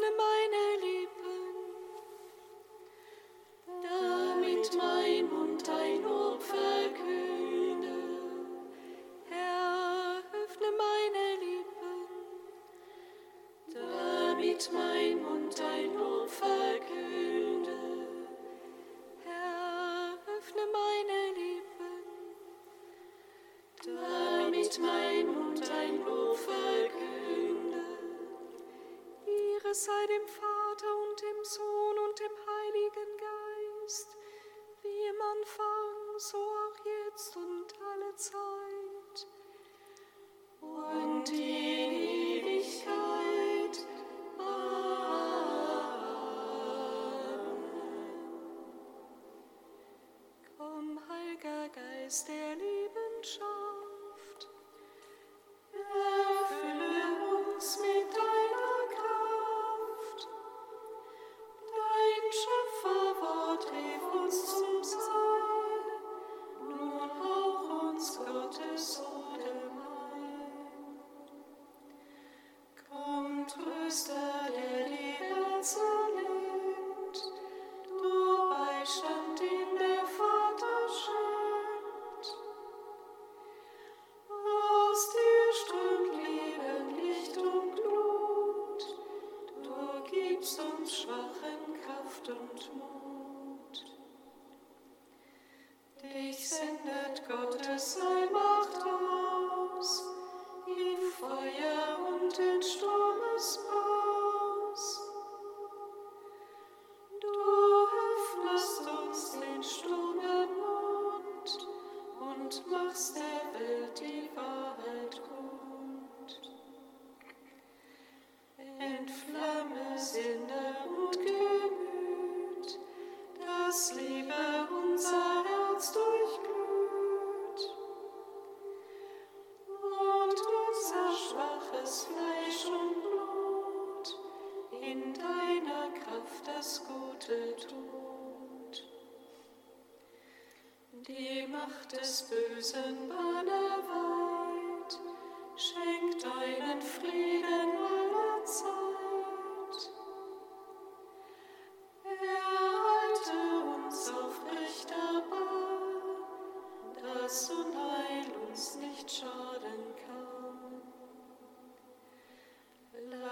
öffne meine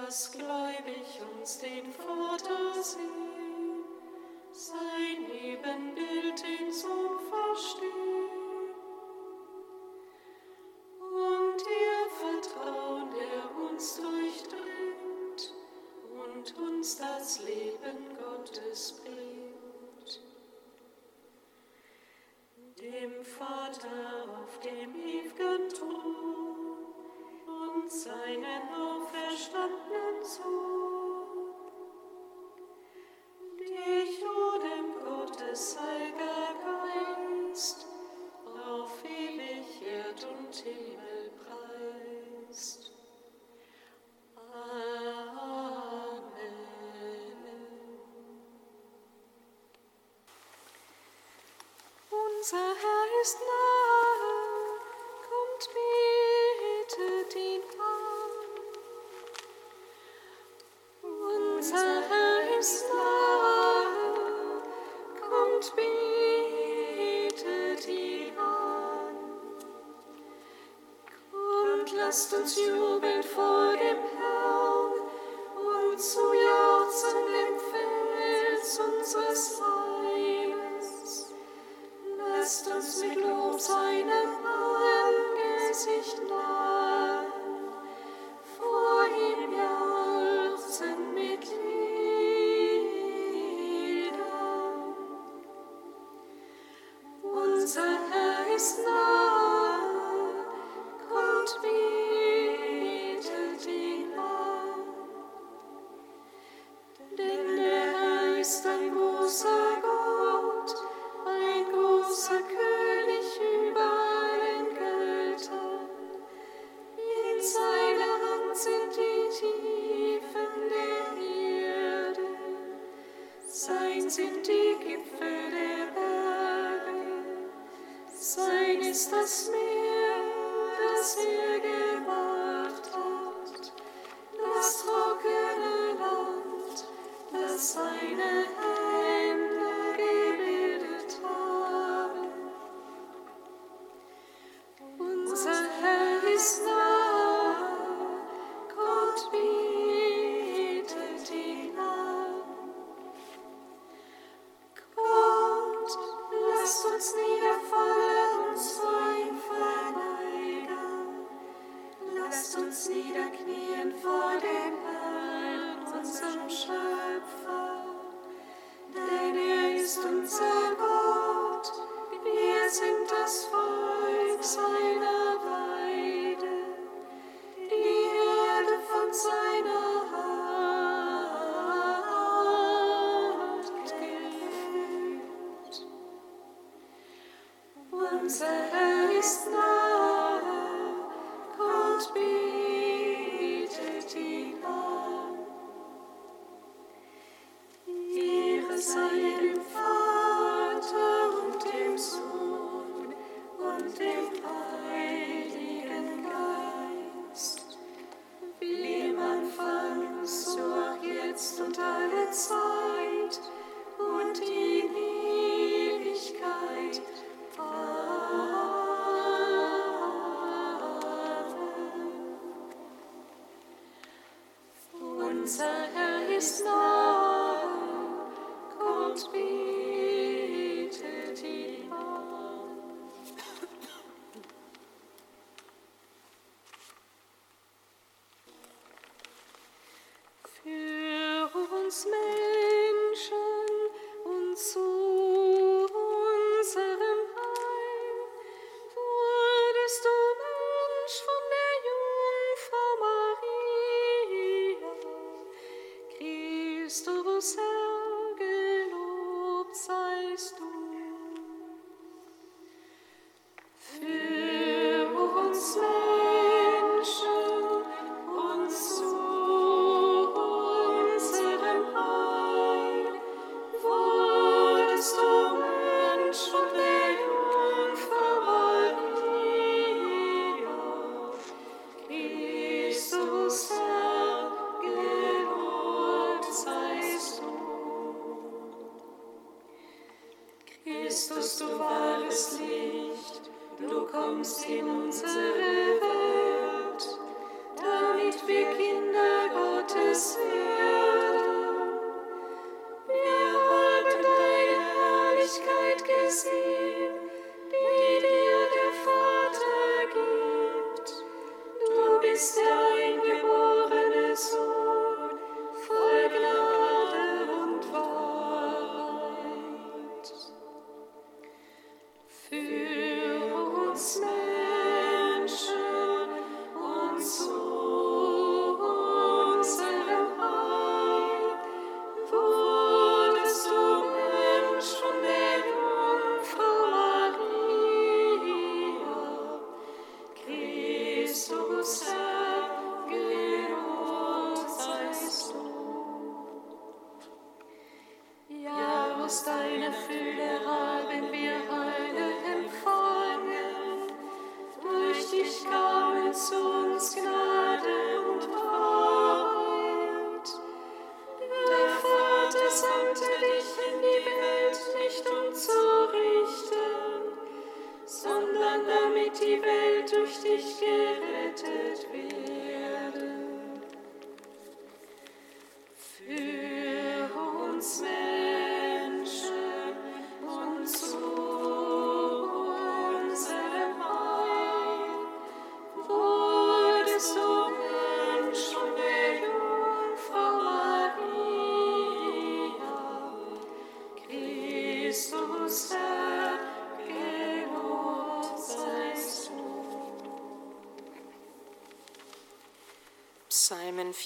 dass gläubig uns den Vater sehen, sein Ebenbild den Sohn verstehen. Und ihr Vertrauen, der uns durchdringt und uns das Leben Gottes bringt. Dem Vater auf dem Unser Herr ist nahe, kommt bittet ihn an. Unser Herr ist nahe, kommt bittet ihn an. Kommt, lasst uns jubeln vor dem Herrn und zu jauchzen im Fels unseres Heils lässt uns mit Lob seinem Angesicht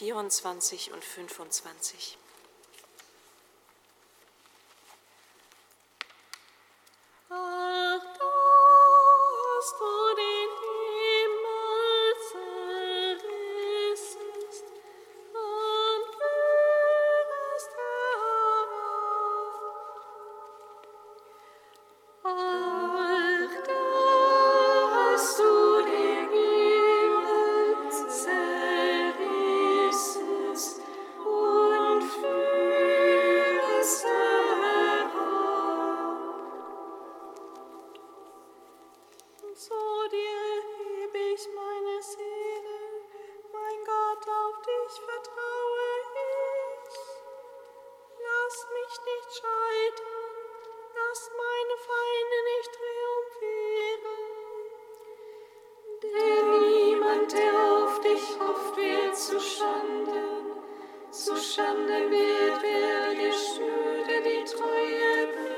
24 und 25. ich oft wird zu Schanden, zu Schande wird, wer die Schüre die Treue bringt.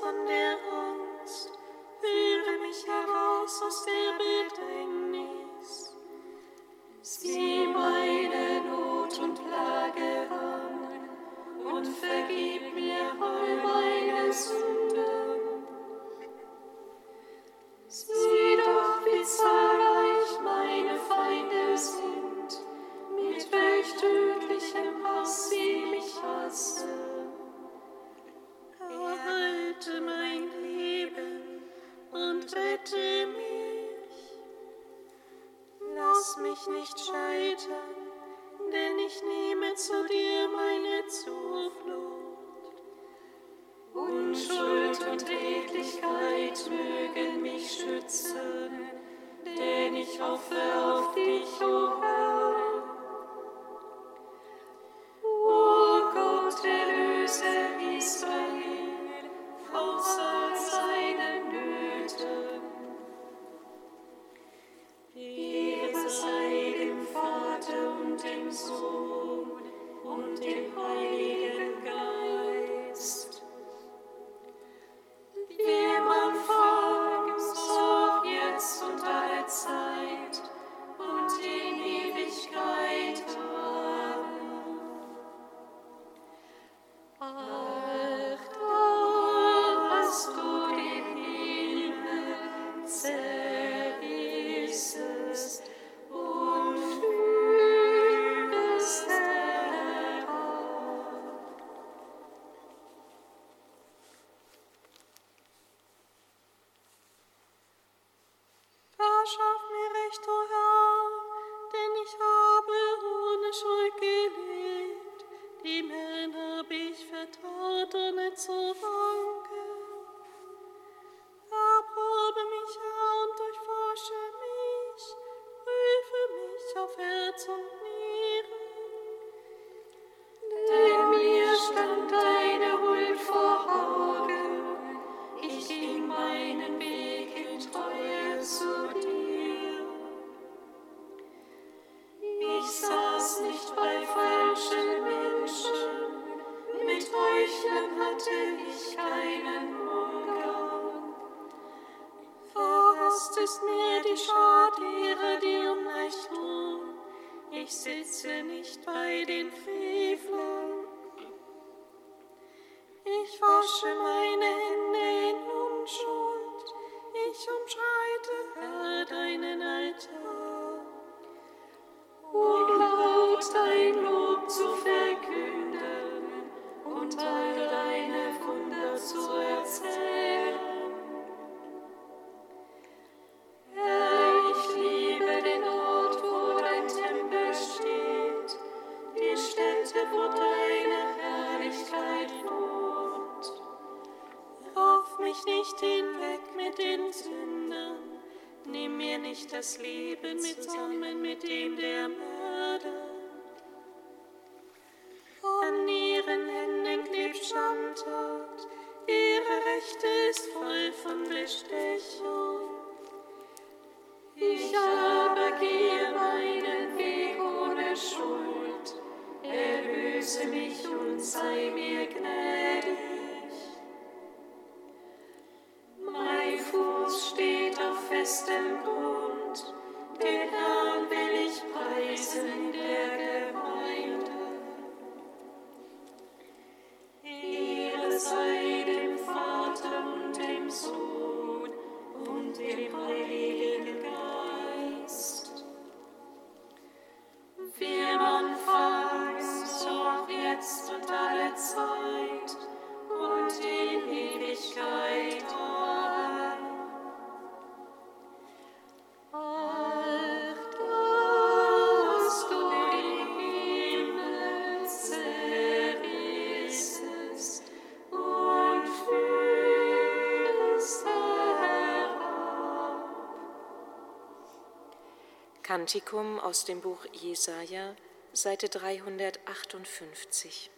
One. ich sitze nicht bei den Frevlern. Ich wasche mein say Kantikum aus dem Buch Jesaja, Seite 358.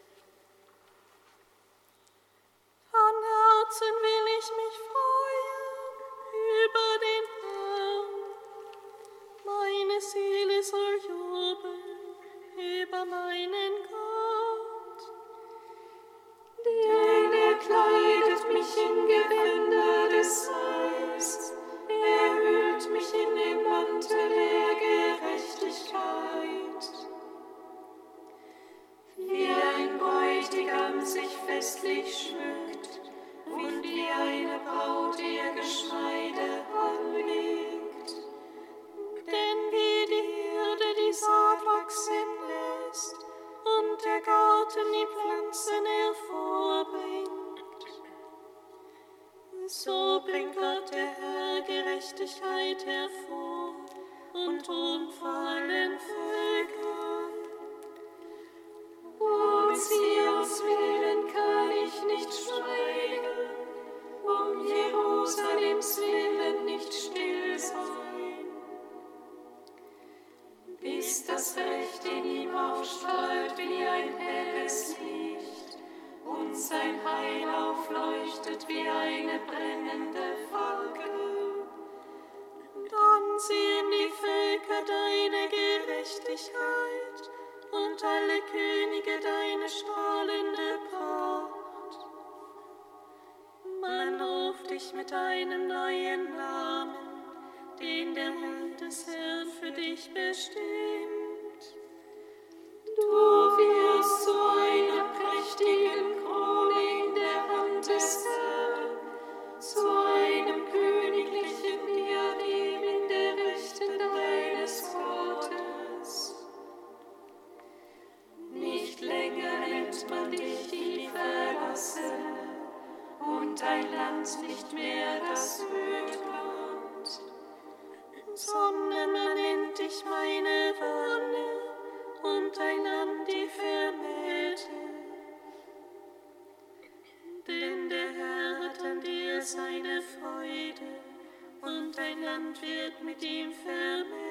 Heiland wird mit ihm vermählt.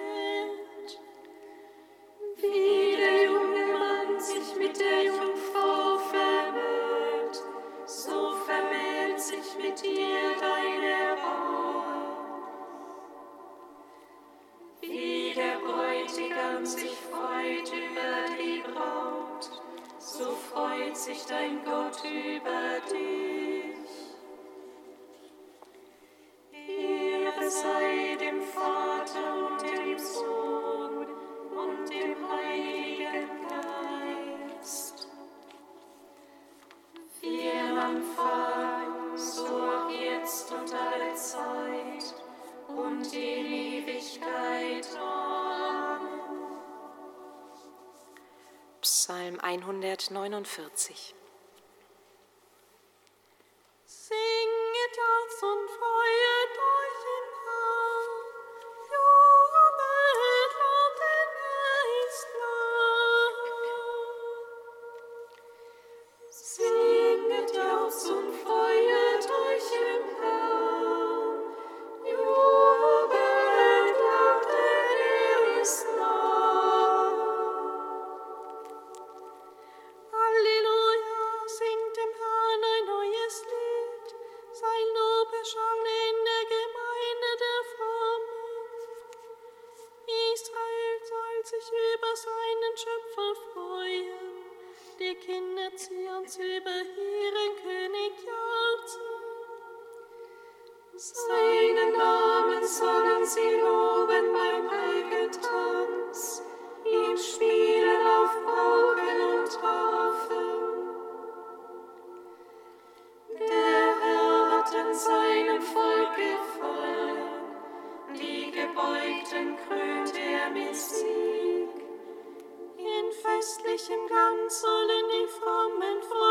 Psalm 149. Glanz sollen die Frommen frohlocken,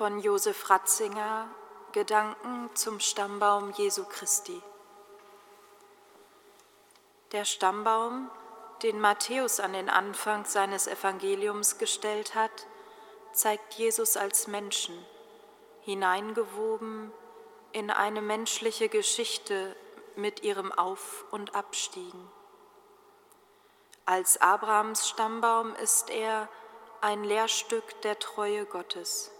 Von Josef Ratzinger Gedanken zum Stammbaum Jesu Christi. Der Stammbaum, den Matthäus an den Anfang seines Evangeliums gestellt hat, zeigt Jesus als Menschen, hineingewoben in eine menschliche Geschichte mit ihrem Auf- und Abstiegen. Als Abrahams Stammbaum ist er ein Lehrstück der Treue Gottes.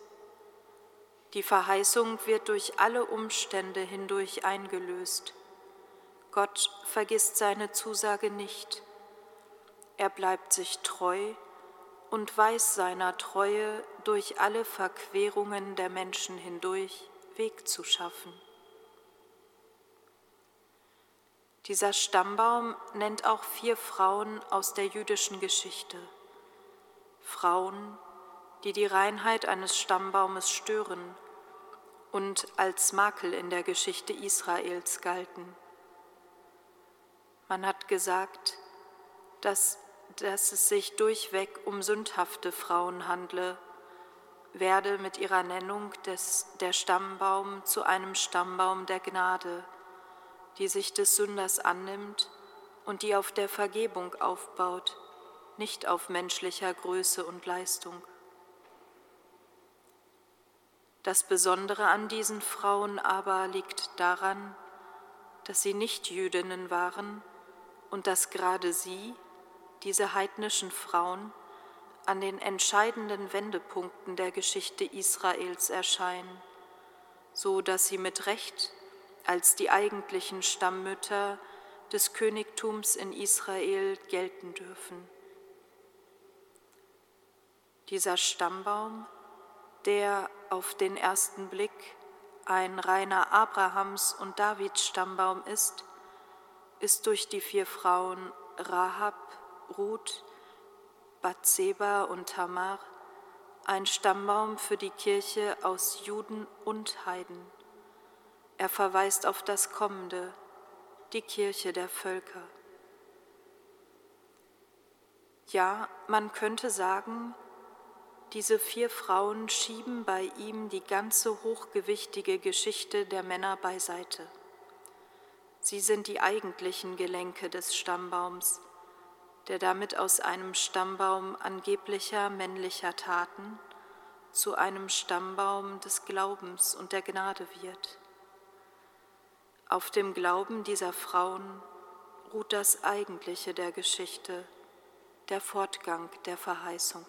Die Verheißung wird durch alle Umstände hindurch eingelöst. Gott vergisst seine Zusage nicht. Er bleibt sich treu und weiß seiner Treue durch alle Verquerungen der Menschen hindurch Weg zu schaffen. Dieser Stammbaum nennt auch vier Frauen aus der jüdischen Geschichte. Frauen, die die Reinheit eines Stammbaumes stören und als Makel in der Geschichte Israels galten. Man hat gesagt, dass, dass es sich durchweg um sündhafte Frauen handle, werde mit ihrer Nennung des, der Stammbaum zu einem Stammbaum der Gnade, die sich des Sünders annimmt und die auf der Vergebung aufbaut, nicht auf menschlicher Größe und Leistung. Das Besondere an diesen Frauen aber liegt daran, dass sie nicht Jüdinnen waren und dass gerade sie, diese heidnischen Frauen, an den entscheidenden Wendepunkten der Geschichte Israels erscheinen, so dass sie mit Recht als die eigentlichen Stammmütter des Königtums in Israel gelten dürfen. Dieser Stammbaum, der auf den ersten Blick ein reiner Abrahams- und Davids Stammbaum ist, ist durch die vier Frauen Rahab, Ruth, Bathseba und Tamar, ein Stammbaum für die Kirche aus Juden und Heiden. Er verweist auf das Kommende, die Kirche der Völker. Ja, man könnte sagen, diese vier Frauen schieben bei ihm die ganze hochgewichtige Geschichte der Männer beiseite. Sie sind die eigentlichen Gelenke des Stammbaums, der damit aus einem Stammbaum angeblicher männlicher Taten zu einem Stammbaum des Glaubens und der Gnade wird. Auf dem Glauben dieser Frauen ruht das Eigentliche der Geschichte, der Fortgang der Verheißung.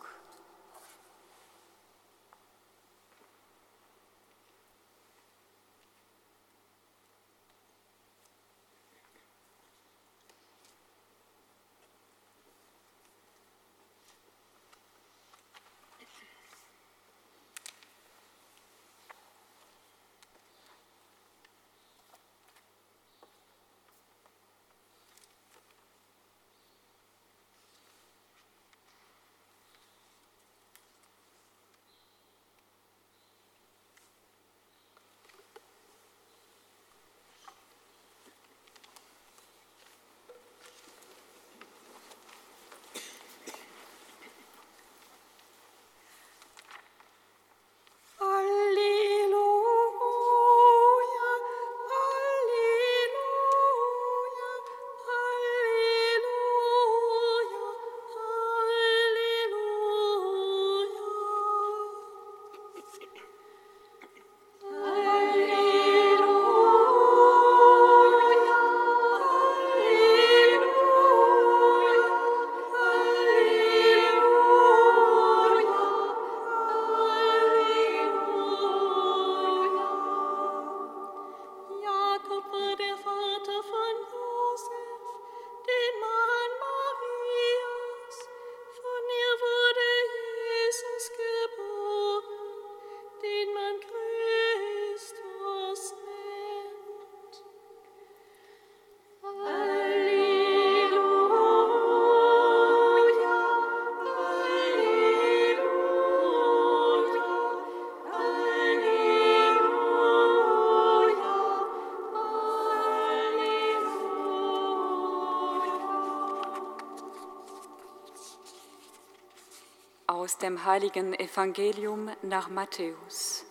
Aus dem heiligen Evangelium nach Matthäus.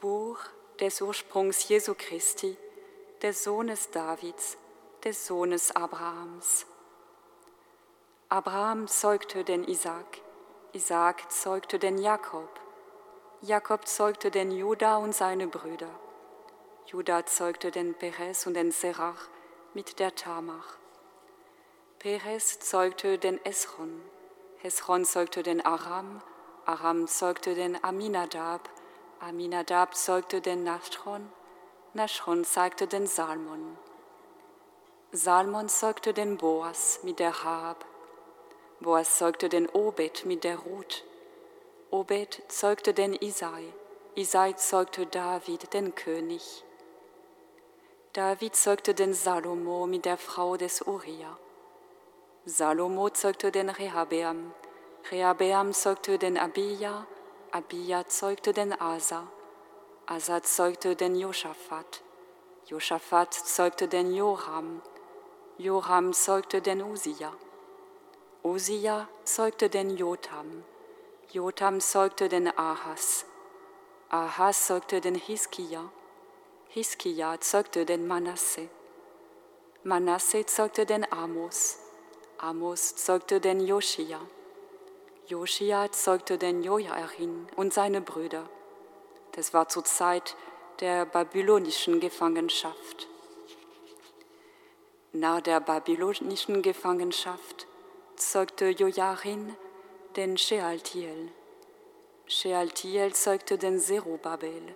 Buch des Ursprungs Jesu Christi, des Sohnes Davids, des Sohnes Abrahams. Abraham zeugte den Isaac, Isaac zeugte den Jakob, Jakob zeugte den Juda und seine Brüder, Juda zeugte den Perez und den Serach mit der Tamar. Perez zeugte den Esron, Esron zeugte den Aram, Aram zeugte den Aminadab, Aminadab zeugte den Nashron, Nashron zeugte den Salmon. Salmon zeugte den Boas mit der Hab, Boas zeugte den Obed mit der Ruth, Obed zeugte den Isai, Isai zeugte David, den König. David zeugte den Salomo mit der Frau des Uriah. Salomo zeugte den Rehabeam, Rehabeam zeugte den Abia, Abia zeugte den Asa, Asa zeugte den Josaphat, Josaphat zeugte den Joram, Joram zeugte den Usia, Usia zeugte den Jotam, Jotam zeugte den Ahas, Ahas zeugte den Hiskia, Hiskia zeugte den Manasse, Manasse zeugte den Amos, Amos zeugte den Joschia. Joschia zeugte den Joachim und seine Brüder. Das war zur Zeit der babylonischen Gefangenschaft. Nach der babylonischen Gefangenschaft zeugte Joachim den Shealtiel. Shealtiel zeugte den Zerubabel.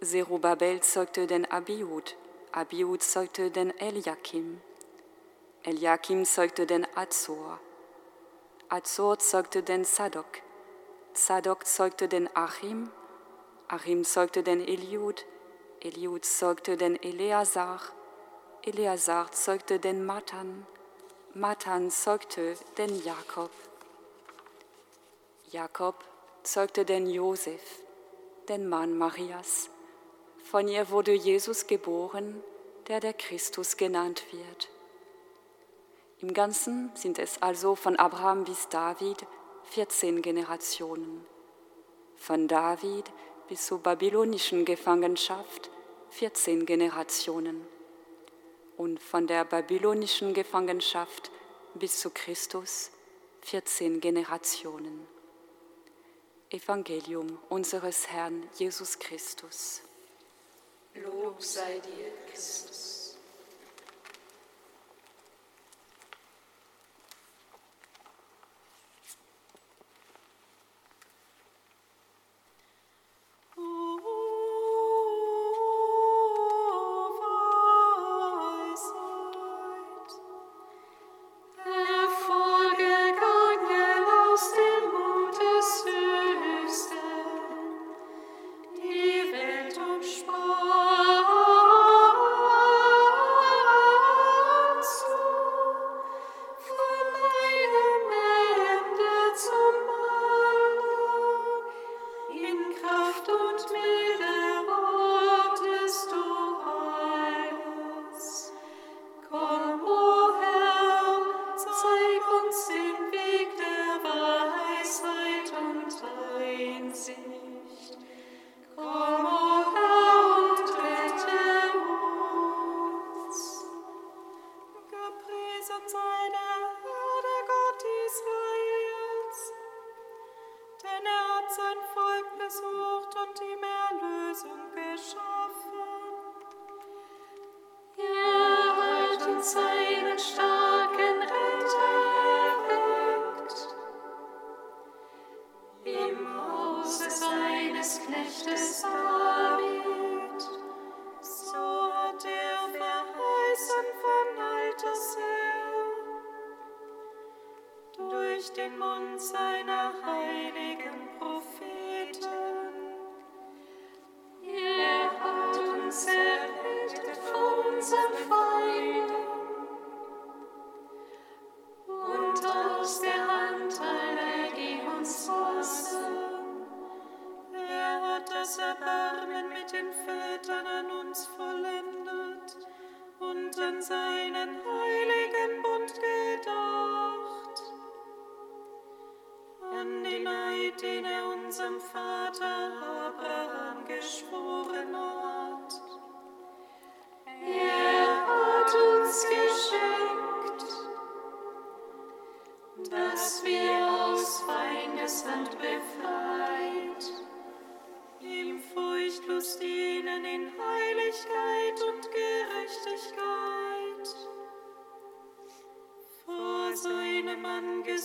Zerubabel zeugte den Abiud. Abiud zeugte den Eliakim. Eliakim zeugte den Azor. Azor zeugte den Sadok. Sadok zeugte den Achim. Achim zeugte den Eliud. Eliud zeugte den Eleazar. Eleazar zeugte den Matan, Matan zeugte den Jakob. Jakob zeugte den Josef, den Mann Marias. Von ihr wurde Jesus geboren, der der Christus genannt wird. Im Ganzen sind es also von Abraham bis David 14 Generationen. Von David bis zur babylonischen Gefangenschaft 14 Generationen. Und von der babylonischen Gefangenschaft bis zu Christus 14 Generationen. Evangelium unseres Herrn Jesus Christus. Lob sei dir, Christus.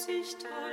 es.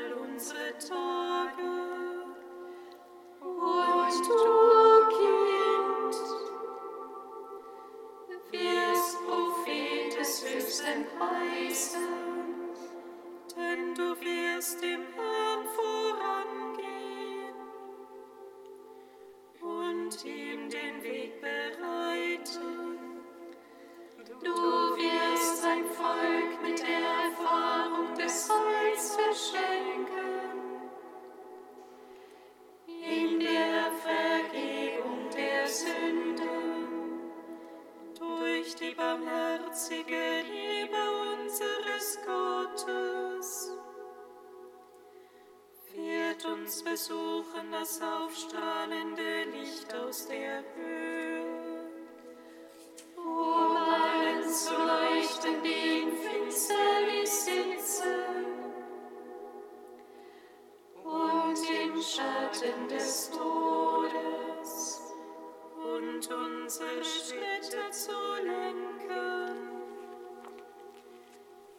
Schatten des Todes und unsere Schritte zu lenken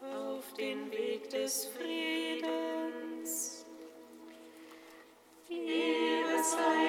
auf den Weg des Friedens. Ehre sei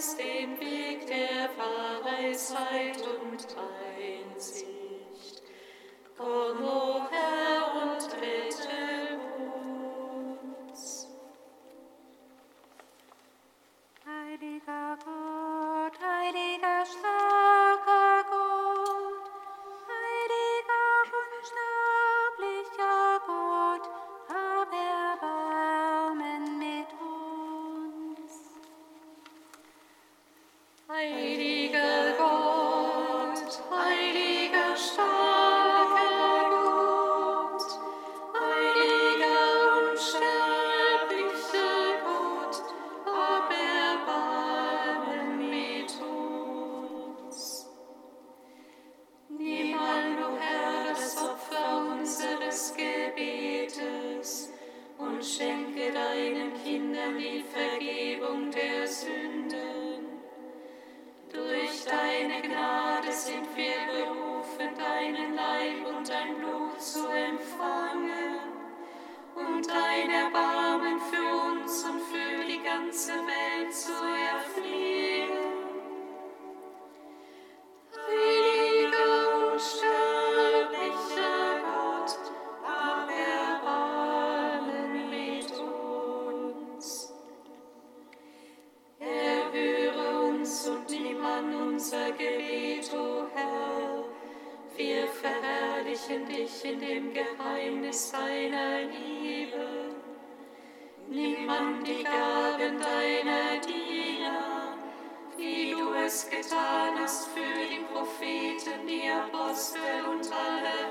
uns den Weg der Weisheit und Einsicht. Komm, o Herr, Propheten, ihr Apostel und alle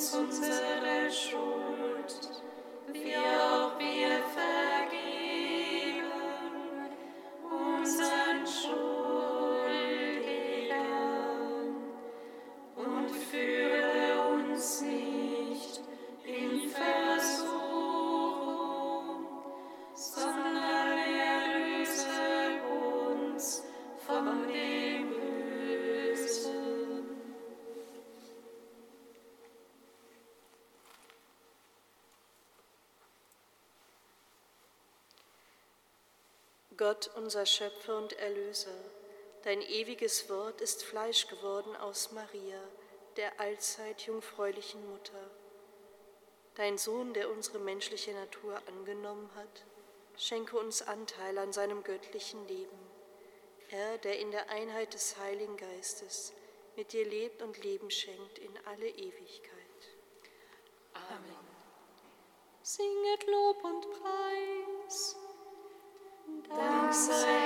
uns unsere Schuld. Wir Gott, unser Schöpfer und Erlöser, dein ewiges Wort ist Fleisch geworden aus Maria, der allzeit jungfräulichen Mutter. Dein Sohn, der unsere menschliche Natur angenommen hat, schenke uns Anteil an seinem göttlichen Leben. Er, der in der Einheit des Heiligen Geistes mit dir lebt und Leben schenkt in alle Ewigkeit. Amen. Singet Lob und Preis. So.